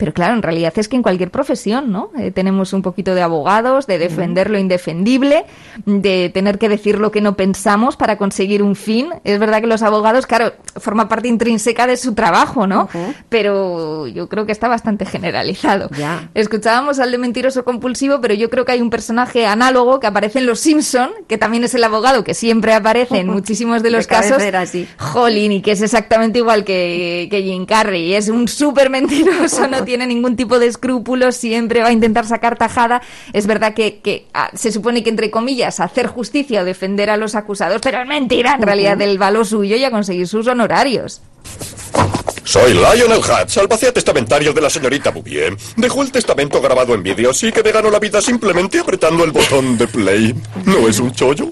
Pero claro, en realidad es que en cualquier profesión, ¿no? Eh, tenemos un poquito de abogados, de defender lo indefendible, de tener que decir lo que no pensamos para conseguir un fin. Es verdad que los abogados, claro, forma parte intrínseca de su trabajo, ¿no? Pero yo creo que está bastante generalizado. Escuchábamos al de mentiroso compulsivo, pero yo creo que hay un personaje análogo que aparece en Los Simpson, que también es el abogado que siempre aparece en muchísimos de los De casos. cabecera, sí. Jolín, y que es exactamente igual que, que Jim Carrey. Es un súper mentiroso, no tiene ningún tipo de escrúpulos, siempre va a intentar sacar tajada. Es verdad que, que, ah, se supone que, entre comillas, hacer justicia o defender a los acusados, pero es mentira. En realidad, él va a lo suyo y a conseguir sus honorarios. Soy Lionel Hutz, albacea testamentario de la señorita Bouvier. Dejó el testamento grabado en vídeo, así que me ganó la vida simplemente apretando el botón de play. ¿No es un chollo?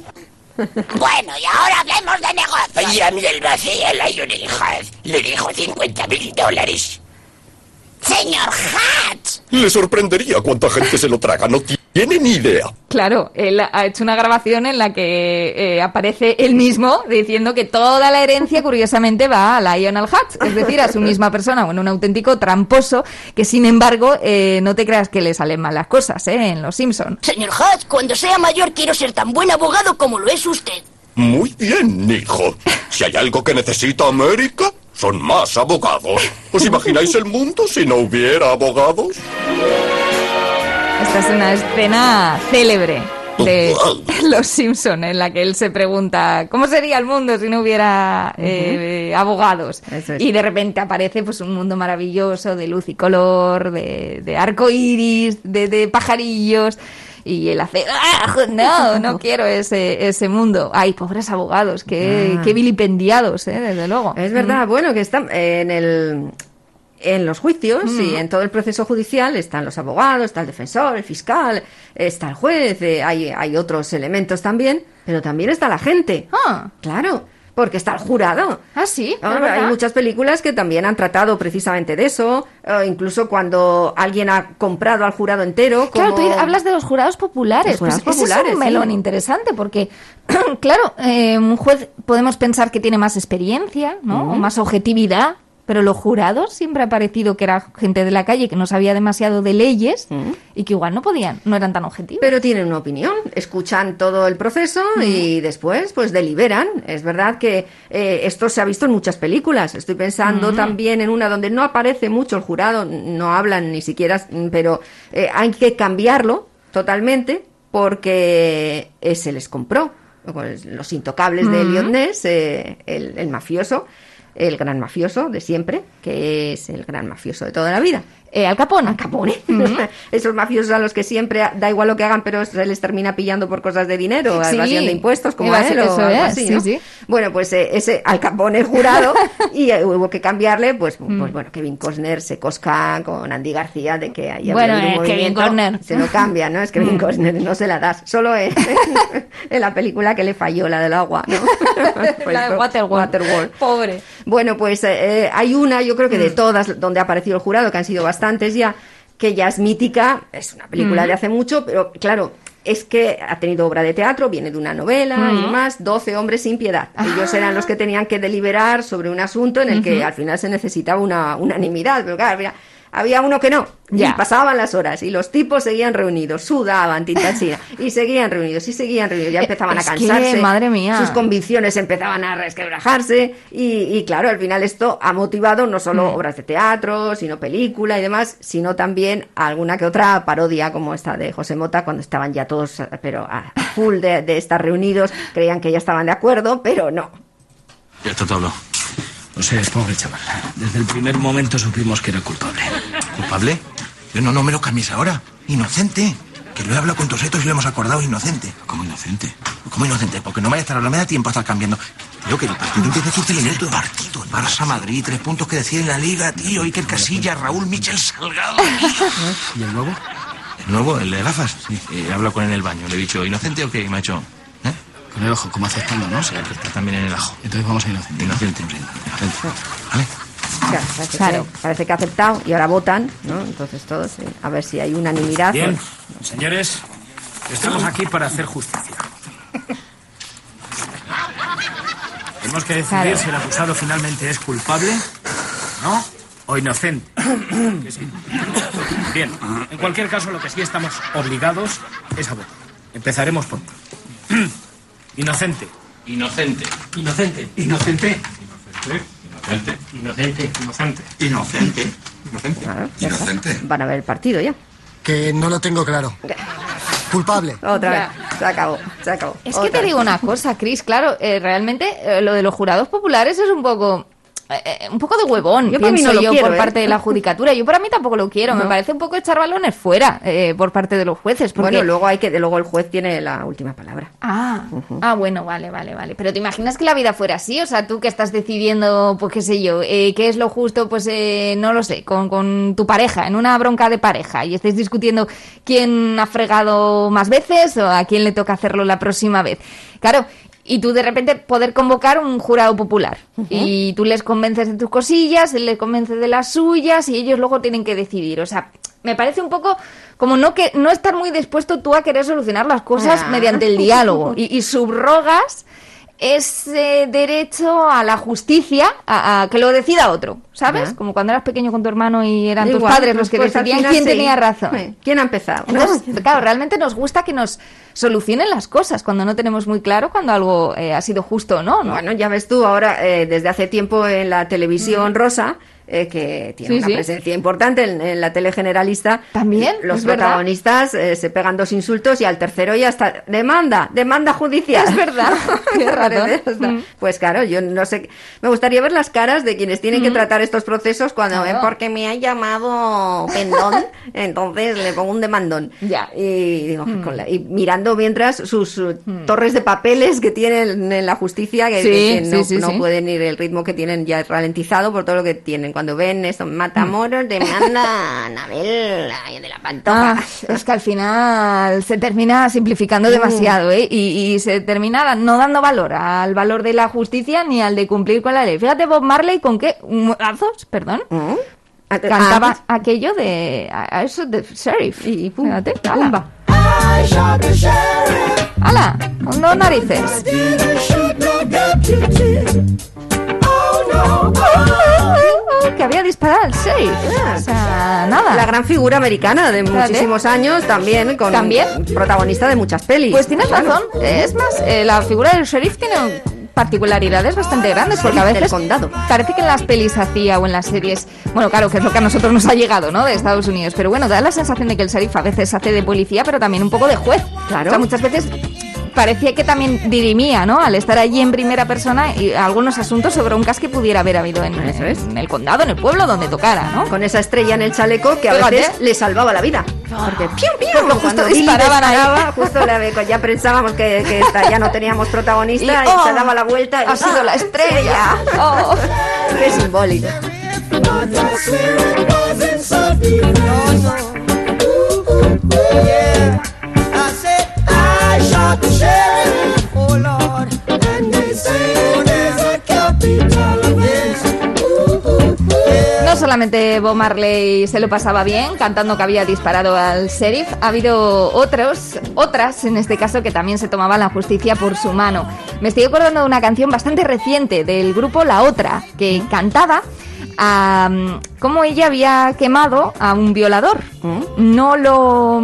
Bueno, y ahora hablemos de negocios. Y a mi albacea Lionel Hutz le dijo 50 mil dólares. Señor Hatch. Le sorprendería cuánta gente se lo traga, no tiene ni idea. Claro, él ha hecho una grabación en la que eh, aparece él mismo diciendo que toda la herencia, curiosamente, va a Lionel Hutz, es decir, a su misma persona, bueno, un auténtico tramposo que, sin embargo, eh, no te creas que le salen mal las cosas, ¿eh? En Los Simpson. Señor Hatch, cuando sea mayor quiero ser tan buen abogado como lo es usted. Muy bien, hijo. Si hay algo que necesita América, son más abogados. ¿Os imagináis el mundo si no hubiera abogados? Esta es una escena célebre de Los Simpson en la que él se pregunta cómo sería el mundo si no hubiera eh, abogados es. y de repente aparece pues un mundo maravilloso de luz y color de, de arco iris de, de pajarillos y él hace ¡Ah, no no quiero ese ese mundo ay pobres abogados qué, Ah. qué vilipendiados eh, desde luego Es verdad, bueno, que están en el en los juicios Mm. y en todo el proceso judicial están los abogados, está el defensor, el fiscal, está el juez, eh, hay, hay otros elementos también, pero también está la gente. Ah. Claro, Porque está el jurado. Ah, sí. Ah, verdad. hay muchas películas que también han tratado precisamente de eso, eh, incluso cuando alguien ha comprado al jurado entero. Claro, tú hablas de los jurados populares. Los jurados Pues ese es un melón sí. interesante porque, claro, eh, un juez podemos pensar que tiene más experiencia, ¿no? O más objetividad, pero los jurados siempre ha parecido que era gente de la calle que no sabía demasiado de leyes y que igual no podían, no eran tan objetivos. Pero tienen una opinión, escuchan todo el proceso y después pues deliberan. Es verdad que eh, esto se ha visto en muchas películas. Estoy pensando Ujú. también en una donde no aparece mucho el jurado, no hablan ni siquiera, pero eh, hay que cambiarlo totalmente porque eh, se les compró. Pues, Los intocables de Ness, eh, el, el mafioso, el gran mafioso de siempre, que es el gran mafioso de toda la vida. Eh, Al Capone. Al Capone. Esos mafiosos a los que siempre da igual lo que hagan, pero se les termina pillando por cosas de dinero, Sí, evasión de impuestos, como a él o algo es, así, sí, ¿no? sí. Bueno, pues eh, ese Al Capone jurado y eh, hubo que cambiarle, pues, pues bueno, Kevin Costner se cosca con Andy García de que haya Bueno, habido un es Kevin Costner. Se lo cambia, ¿no? Es Kevin Mm. Costner, no se la das. Solo en, en la película que le falló, la del agua, ¿no? Pues, La de Waterworld. Waterworld. Pobre. Bueno, pues eh, eh, hay una, yo creo que Mm. de todas donde ha aparecido el jurado, que han sido bastantes ya, que ya es mítica, es una película Mm. de hace mucho, pero claro, es que ha tenido obra de teatro, viene de una novela y Mm. demás, 12 hombres sin piedad. Ellos eran los que tenían que deliberar sobre un asunto en el que al final se necesitaba una unanimidad, pero claro, había, había uno que no. Ya. Y pasaban las horas y los tipos seguían reunidos, sudaban tinta china y seguían reunidos y seguían reunidos. Ya empezaban Es a que, cansarse. madre mía. Sus convicciones empezaban a resquebrajarse y, y, claro, al final esto ha motivado no solo Mm. obras de teatro, sino película y demás, sino también alguna que otra parodia como esta de José Mota cuando estaban ya todos, eh, pero a full de, de estar reunidos, creían que ya estaban de acuerdo, pero no. Ya está todo. No sé, es pobre chaval. Desde el primer momento supimos que era culpable. ¿Culpable? Yo no, no me lo cambies ahora. Inocente. Que lo he hablado con Tosetos y lo hemos acordado inocente. ¿Cómo inocente? ¿Cómo inocente? Porque no me vaya a estar no me da tiempo a estar cambiando. Tío, que el partido empieza a 15 minutos. Partido, el Barça Madrid, tres puntos que deciden la liga, tío. Iker Casillas, Raúl Michel Salgado. ¿Y el nuevo? ¿El nuevo? ¿El de gafas? Sí. He hablado con él en el baño. Le he dicho, ¿inocente o qué? Y me ha ¿eh? Con el ojo, como aceptando, ¿no? Sí, que está también en el ajo. Entonces vamos a inocente. Inocente, inocente. ¿Vale? Claro, parece, Claro. Que, parece que ha aceptado y ahora votan, ¿no? Entonces todos, eh, a ver si hay unanimidad. Bien, señores, estamos aquí para hacer justicia. Tenemos que decidir Claro. si el acusado finalmente es culpable, ¿no? O inocente. Sí. Bien, en cualquier caso, lo que sí estamos obligados es a votar. Empezaremos por. Inocente. Inocente. Inocente. Inocente. Inocente. Inocente. Inocente. Inocente. Inocente. Ya está. Van a ver el partido ya. Que no lo tengo claro. Culpable. Otra vez. Se acabó, se acabó. Es que te vez. digo una cosa, Chris, claro, eh, realmente eh, lo de los jurados populares es un poco... eh, eh, un poco de huevón, Yo pienso no yo, quiero, por ¿eh? parte de la judicatura. Yo para mí tampoco lo quiero. Me parece un poco echar balones fuera eh, por parte de los jueces. Porque... Bueno, luego hay que, luego el juez tiene la última palabra. Ah, ah, bueno, vale, vale, vale. Pero ¿te imaginas que la vida fuera así? O sea, tú que estás decidiendo, pues qué sé yo, qué es lo justo, pues eh, no lo sé, con, con tu pareja, en una bronca de pareja, y estáis discutiendo quién ha fregado más veces o a quién le toca hacerlo la próxima vez. Claro, y tú de repente poder convocar un jurado popular. Y tú les convences de tus cosillas, él les convence de las suyas, y ellos luego tienen que decidir. O sea, me parece un poco como no que no estar muy dispuesto tú a querer solucionar las cosas Ah. mediante el diálogo y, y subrogas ese derecho a la justicia a, a que lo decida otro, ¿sabes? Como cuando eras pequeño con tu hermano y eran tus padres los que pues decidían quién sí. tenía razón. ¿Quién ha empezado? no? Claro, realmente nos gusta que nos solucionen las cosas cuando no tenemos muy claro cuando algo eh, ha sido justo o no, ¿no? Bueno, ya ves tú, ahora eh, desde hace tiempo en la televisión rosa, eh, que tiene Sí, una sí. presencia importante en, en la tele generalista. También, Los protagonistas eh, se pegan dos insultos y al tercero ya está. Demanda, demanda judicial. Es verdad, Mm. Pues claro, yo no sé. Me gustaría ver las caras de quienes tienen que tratar estos procesos cuando Claro. porque me ha llamado pendón, entonces le pongo un demandón. Ya. Y, digo, con la- y mirando mientras sus uh, torres de papeles que tienen en la justicia, que, Sí, que no, pueden ir el ritmo que tienen ya ralentizado por todo lo que tienen. Cuando ven esos matamoros demanda a Anabel de la pantoja. Ah, es que al final se termina simplificando demasiado, ¿eh? Y, y se termina no dando valor al valor de la justicia ni al de cumplir con la ley. Fíjate Bob Marley con qué azos, perdón. Cantaba Ah, aquello de a- eso de sheriff y fíjate, pumba. ¡Hala! Con dos narices. Que había disparado al sheriff. O sea, nada. La gran figura americana de Fíjate. muchísimos años, también con ¿También? protagonista de muchas pelis. Pues tienes Claro. razón. Es más, eh, la figura del sheriff tiene particularidades bastante grandes porque a veces condado. parece que en las pelis hacía o en las series, bueno, claro, que es lo que a nosotros nos ha llegado, ¿no? De Estados Unidos, pero bueno, da la sensación de que el sheriff a veces hace de policía, pero también un poco de juez. Claro. O sea, muchas veces parecía que también dirimía, ¿no? Al estar allí en primera persona y algunos asuntos sobre un caso que pudiera haber habido en, en el condado, en el pueblo, donde tocara, ¿no? Con esa estrella en el chaleco que a Fíjate. veces le salvaba la vida. Porque piu, piu, Porque justo disparaban ahí. disparaba, justo la- ya pensábamos que, que esta- ya no teníamos protagonista y, Y, oh, se daba la vuelta y ha sido ¡ah, la estrella! Oh. Qué simbólico. I solamente Bob Marley se lo pasaba bien cantando que había disparado al sheriff, ha habido otros, otras en este caso que también se tomaban la justicia por su mano. Me estoy acordando de una canción bastante reciente del grupo La Otra, que cantaba a cómo ella había quemado a un violador. No lo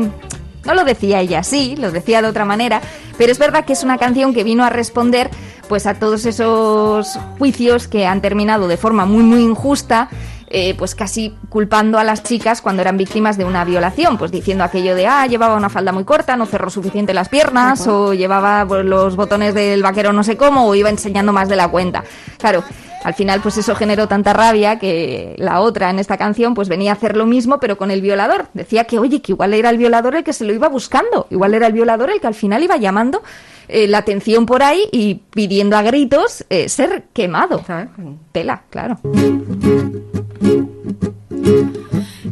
no lo decía ella así, lo decía de otra manera, pero es verdad que es una canción que vino a responder pues a todos esos juicios que han terminado de forma muy muy injusta, eh, pues casi culpando a las chicas cuando eran víctimas de una violación, pues diciendo aquello de ah, llevaba una falda muy corta, no cerró suficiente las piernas, o llevaba pues, los botones del vaquero no sé cómo, o iba enseñando más de la cuenta. Claro. Al final, pues eso generó tanta rabia que la otra en esta canción, pues venía a hacer lo mismo, pero con el violador. Decía que, oye, que igual era el violador el que se lo iba buscando, igual era el violador el que al final iba llamando eh, la atención por ahí y pidiendo a gritos eh, ser quemado. Tela, claro.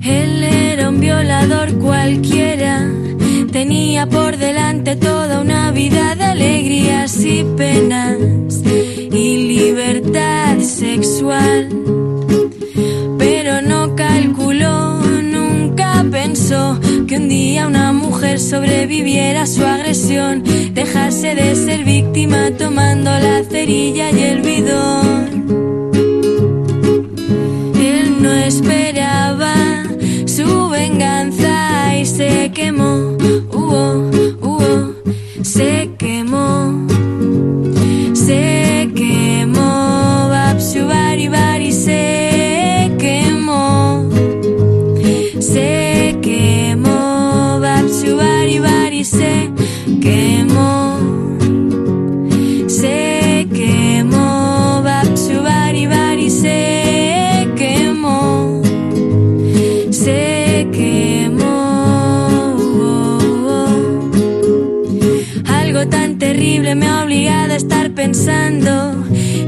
Él era un violador cualquiera, tenía por delante toda una vida de alegrías y penas y libertad sexual. Pero no calculó, nunca pensó que un día una mujer sobreviviera a su agresión, dejase de ser víctima tomando la cerilla y el bidón. Él no esperaba su venganza y se quemó, hubo, hubo, se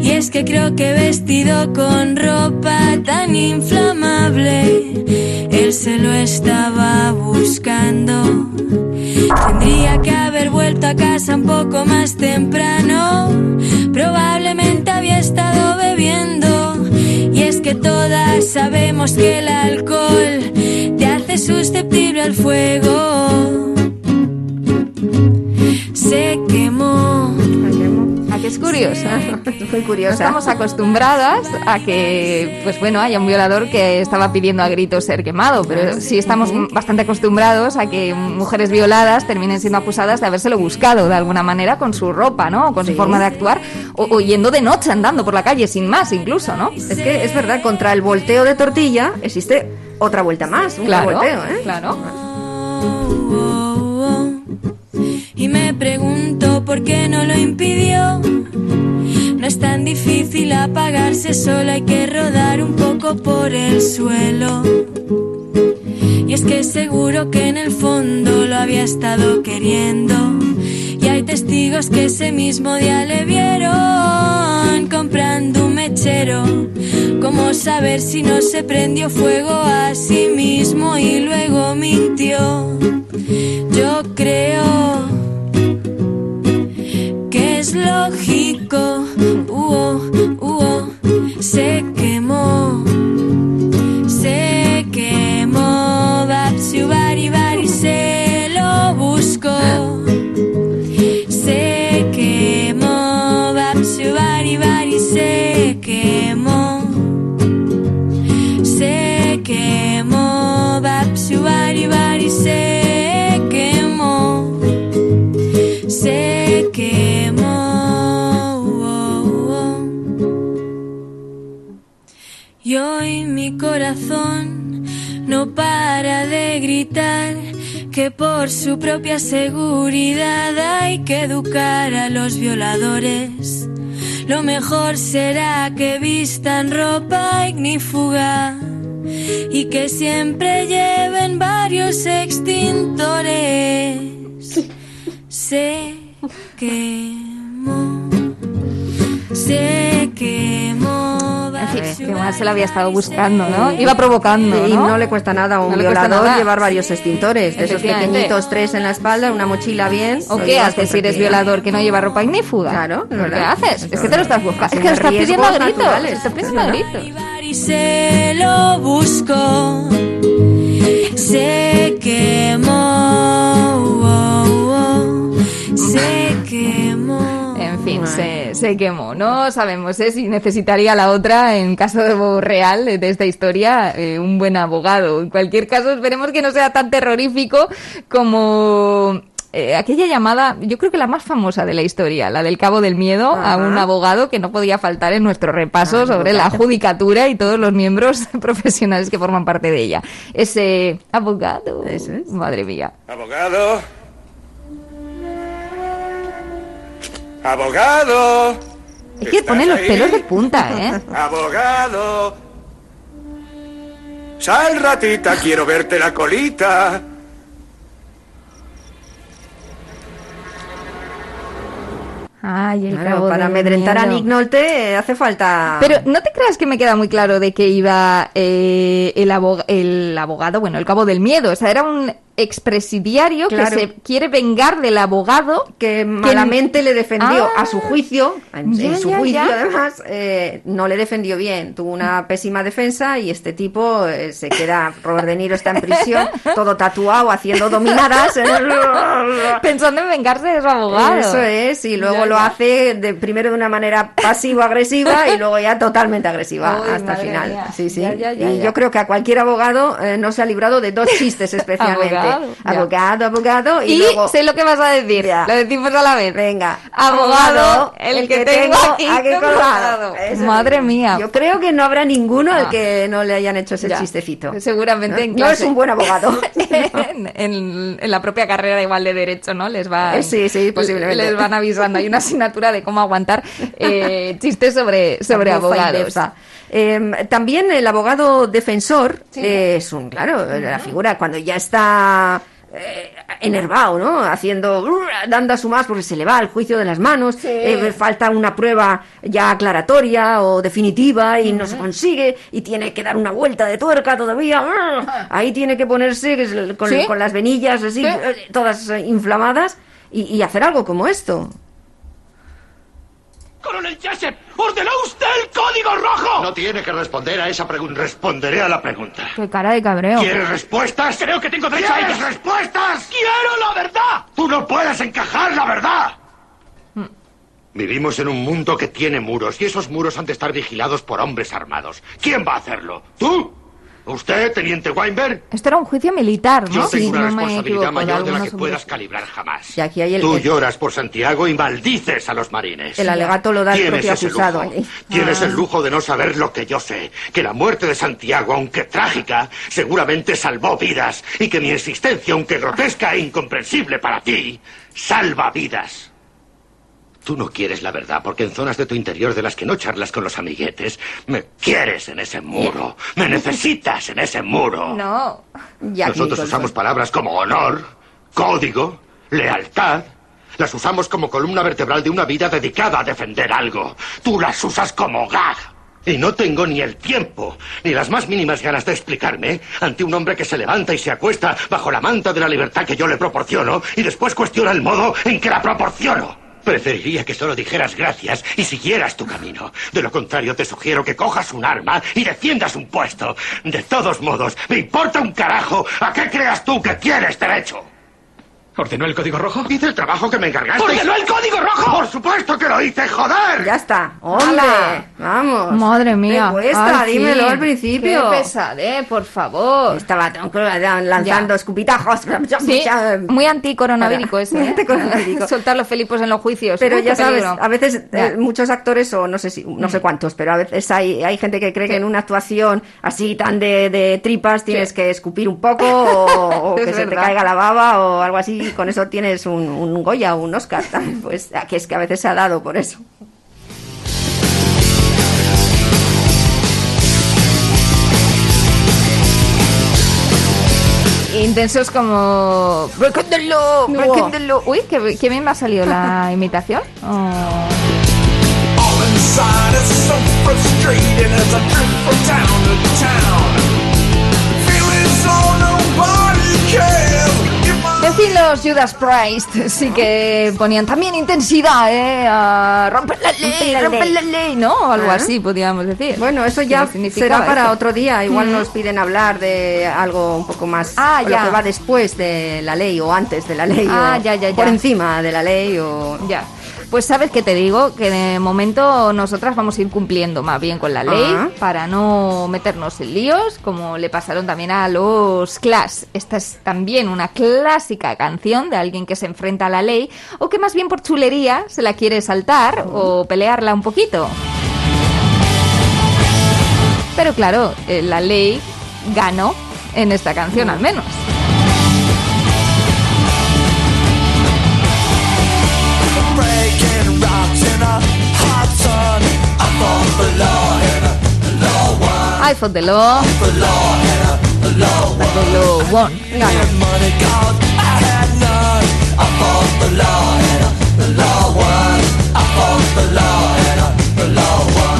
Y es que creo que vestido con ropa tan inflamable, él se lo estaba buscando. Tendría que haber vuelto a casa un poco más temprano. Probablemente había estado bebiendo. Y es que todas sabemos que el alcohol te hace susceptible al fuego. ¿A que es curiosa? Muy curiosa. No estamos acostumbradas a que, pues bueno, haya un violador que estaba pidiendo a gritos ser quemado, pero sí estamos bastante acostumbrados a que mujeres violadas terminen siendo acusadas de habérselo buscado de alguna manera con su ropa, ¿no? O con su forma de actuar, o, o yendo de noche andando por la calle sin más, incluso, ¿no? Es que es verdad, contra el volteo de tortilla existe otra vuelta más, un Claro, volteo, ¿eh? claro. Y me pregunto por qué no lo impidió. Difícil apagarse solo, hay que rodar un poco por el suelo. Y es que seguro que en el fondo lo había estado queriendo. Y hay testigos que ese mismo día le vieron. comprando un mechero. ¿Cómo saber si no se prendió fuego a sí mismo y luego mintió? Yo creo que es lógico. Se mi corazón no para de gritar que por su propia seguridad hay que educar a los violadores. Lo mejor será que vistan ropa ignífuga y que siempre lleven varios extintores. Se quemó, se quemó. Que más se la había estado buscando, ¿no? Iba provocando, Y ¿no? no le cuesta nada a un No violador nada. llevar varios extintores, de esos pequeñitos, tres en la espalda, una mochila bien. ¿O qué haces si eres violador que no lleva ropa ignífuga? Claro, ¿Qué haces? Es que te lo estás buscando. Es que lo estás pidiendo a gritos. Estás pidiendo a gritos. y se lo buscó. Se quemó, se, quemó. No sabemos ¿eh? si necesitaría la otra, en caso de real de esta historia, eh, un buen abogado. En cualquier caso, esperemos que no sea tan terrorífico como eh, aquella llamada, yo creo que la más famosa de la historia, la del Cabo del Miedo, a un abogado que no podía faltar en nuestro repaso Ah, sobre la judicatura y todos los miembros profesionales que forman parte de ella. Ese abogado. Madre mía. Abogado. Abogado. Hay que poner los ahí? pelos de punta, ¿eh? Abogado. Sal, ratita, quiero verte la colita. Ay, el Claro, Cabo para amedrentar a Miedo. Nick Nolte eh, hace falta... Pero no te creas que me queda muy claro de que iba eh, el, aboga- el abogado, bueno, el cabo del miedo. O sea, era un expresidiario Claro. que se quiere vengar del abogado que malamente le defendió Ah. a su juicio, en, Ya, en su ya, juicio ya. además, eh, no le defendió bien. Tuvo una pésima defensa y este tipo eh, se queda, Robert De Niro está en prisión, todo tatuado, haciendo dominadas. el- pensando en vengarse de su abogado. Eso es, y luego lo hace de, primero de una manera pasivo-agresiva y luego ya totalmente agresiva Uy, hasta el final. Sí, sí. Y yo creo que a cualquier abogado eh, no se ha librado de dos chistes especialmente. Abogado, ya. abogado, abogado, y, Y, luego... sé lo que vas a decir. Ya. Lo decimos a la vez. Venga, Abogado, el, que, tengo aquí, colgado. Madre es. mía. Yo creo que no habrá ninguno al Ah. que no le hayan hecho ese Ya. chistecito. Seguramente en No, no es un buen abogado. en, en- en la propia carrera igual de derecho, ¿no? Les va Eh, sí, sí, posiblemente. Les van avisando. Hay una asignatura de cómo aguantar eh, chistes sobre, sobre abogados. Eh, también el abogado defensor eh, es un, claro, la figura cuando ya está eh, enervado, ¿no? Haciendo, uh, dando a su más porque se le va el juicio de las manos, eh, falta una prueba ya aclaratoria o definitiva y no se consigue y tiene que dar una vuelta de tuerca todavía. uh, Ahí tiene que ponerse con, ¿Sí? con las venillas así, ¿Sí? eh, todas eh, inflamadas y, y hacer algo como esto. ¡Coronel Jessup! ¡Ordenó usted el código rojo! No tiene que responder a esa pregunta. Responderé a la pregunta. Qué cara de cabreo. ¿Quieres respuestas? Creo que tengo derecho a ¿Quieres ellas. respuestas? ¡Quiero la verdad! Tú no puedes encajar la verdad. Hmm. Vivimos en un mundo que tiene muros y esos muros han de estar vigilados por hombres armados. ¿Quién va a hacerlo? ¿Tú? ¿Usted, teniente Weinberg? Esto era un juicio militar, ¿no? Yo tengo Si una no responsabilidad de mayor de la que hombres. puedas calibrar jamás. Y aquí hay el, Tú el- lloras por Santiago y maldices a los marines. el alegato lo da el propio acusado. lujo. Tienes Ah. el lujo de no saber lo que yo sé. Que la muerte de Santiago, aunque trágica, seguramente salvó vidas. Y que mi existencia, aunque grotesca e incomprensible para ti, salva vidas. Tú no quieres la verdad porque en zonas de tu interior de las que no charlas con los amiguetes, me quieres en ese muro. Me necesitas en ese muro. No. Y aquí, Nosotros usamos palabras como honor, código, lealtad. Las usamos como columna vertebral de una vida dedicada a defender algo. Tú las usas como gag. Y no tengo ni el tiempo, ni las más mínimas ganas de explicarme ante un hombre que se levanta y se acuesta bajo la manta de la libertad que yo le proporciono y después cuestiona el modo en que la proporciono. Preferiría que solo dijeras gracias y siguieras tu camino. De lo contrario, te sugiero que cojas un arma y defiendas un puesto. De todos modos, me importa un carajo a qué creas tú que tienes derecho. ¿Ordenó el código rojo? Hice el trabajo que me encargaste. ¡Ordenó el código rojo! ¡Por supuesto que lo hice, joder! Ya está. ¡Hombre! ¡Hala! Vamos. Madre mía. ¿Te cuesta? Ay, Dímelo sí. al principio. Qué pesadez, por favor. Estaba lanzando escupitajos. Sí, muy anticoronavírico ese. Muy ¿eh? anticoronavírico. Soltar los felipos en los juicios. Pero Uy, ya sabes, peligro. a veces Ya. eh, muchos actores, o no sé si, no sé cuántos, pero a veces hay, hay gente que cree que en una actuación así tan de, de tripas tienes que escupir un poco o, o Es que se te verdad. caiga la baba o algo así, y con eso tienes un, un Goya o un Oscar. Pues que es que a veces se ha dado por eso. Intensos como... Breaking the law, breaking the law. Uy, qué, qué bien me ha salido la imitación. Oh. All fin, los Judas Priest sí que ponían también intensidad, ¿eh? A romper la ley, Romper la romper ley. la ley, ¿no? Algo Ah. así, podríamos decir. Bueno, eso ¿Qué ya será para otro día. Igual nos piden hablar de algo un poco más. Ah, ya. Lo que va después de la ley o antes de la ley. Ah, o ya, ya, ya. Por encima de la ley o. Ya. Pues sabes que te digo que de momento nosotras vamos a ir cumpliendo más bien con la ley Ah. para no meternos en líos, como le pasaron también a los Clash. Esta es también una clásica canción de alguien que se enfrenta a la ley o que más bien por chulería se la quiere saltar o pelearla un poquito. Pero claro, eh, la ley ganó en esta canción al menos. The law. I fought the law the law won.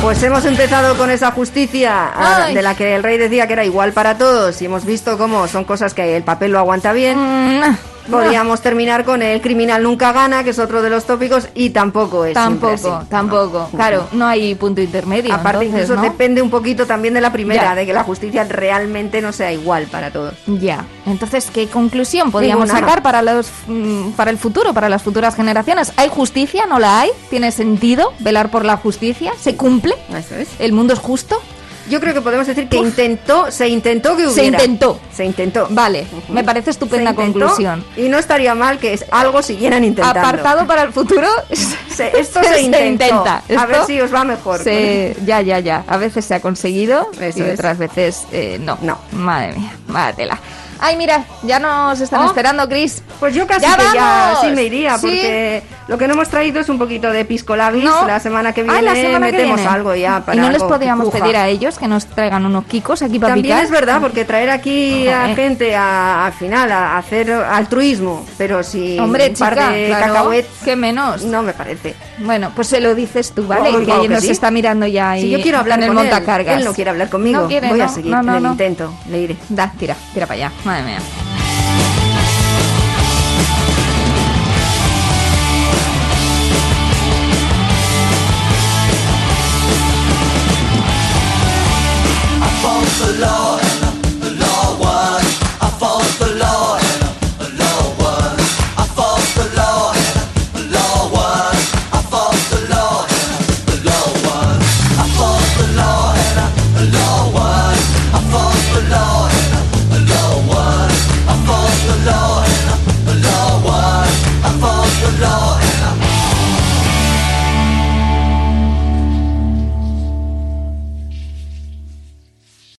Pues hemos empezado con esa justicia a- Ay. de la que el rey decía que era igual para todos y hemos visto cómo son cosas que el papel lo aguanta bien. Mm, Podríamos terminar con el criminal nunca gana, que es otro de los tópicos, y tampoco es Tampoco, así. tampoco. Claro, no hay punto intermedio. Aparte, entonces, incluso ¿no? depende un poquito también de la primera, Ya. de que la justicia realmente no sea igual para todos. Ya. Entonces, ¿qué conclusión podríamos Ninguna. sacar para los mm, para el futuro, para las futuras generaciones? ¿Hay justicia? ¿No la hay? ¿Tiene sentido velar por la justicia? ¿Se cumple? Eso es. ¿El mundo es justo? Yo creo que podemos decir que intentó, se intentó que hubiera. Se intentó. Se intentó. Vale, me parece estupenda Se intentó, conclusión. Y no estaría mal que algo siguieran intentando. Apartado para el futuro. Se- esto se, intentó. intenta. A ver si os va mejor. se- ya, ya, ya. A veces se ha conseguido Eso y es. otras veces eh, no. No. Madre mía, tela. Ay, mira, ya nos están Oh. esperando, Chris. Pues yo casi ¡Ya que ya sí me iría, ¿Sí? porque lo que no hemos traído es un poquito de pisco labis. No. La semana que viene la semana que viene. algo ya para Y no les podríamos puja. pedir a ellos que nos traigan unos kikos aquí para También picar. es verdad, porque traer aquí a gente a- al final a, hacer altruismo, pero si Hombre, un par chica, de claro, ¿qué menos? no me parece. Bueno, pues se lo dices tú, ¿vale? Oh, que claro que nos sí. está mirando ya ahí Si yo quiero hablar en el con él, montacargas. él no quiere hablar conmigo. No quiere, Voy a seguir no, el intento, le iré. Da, tira, tira para allá. on, man. I fall for love.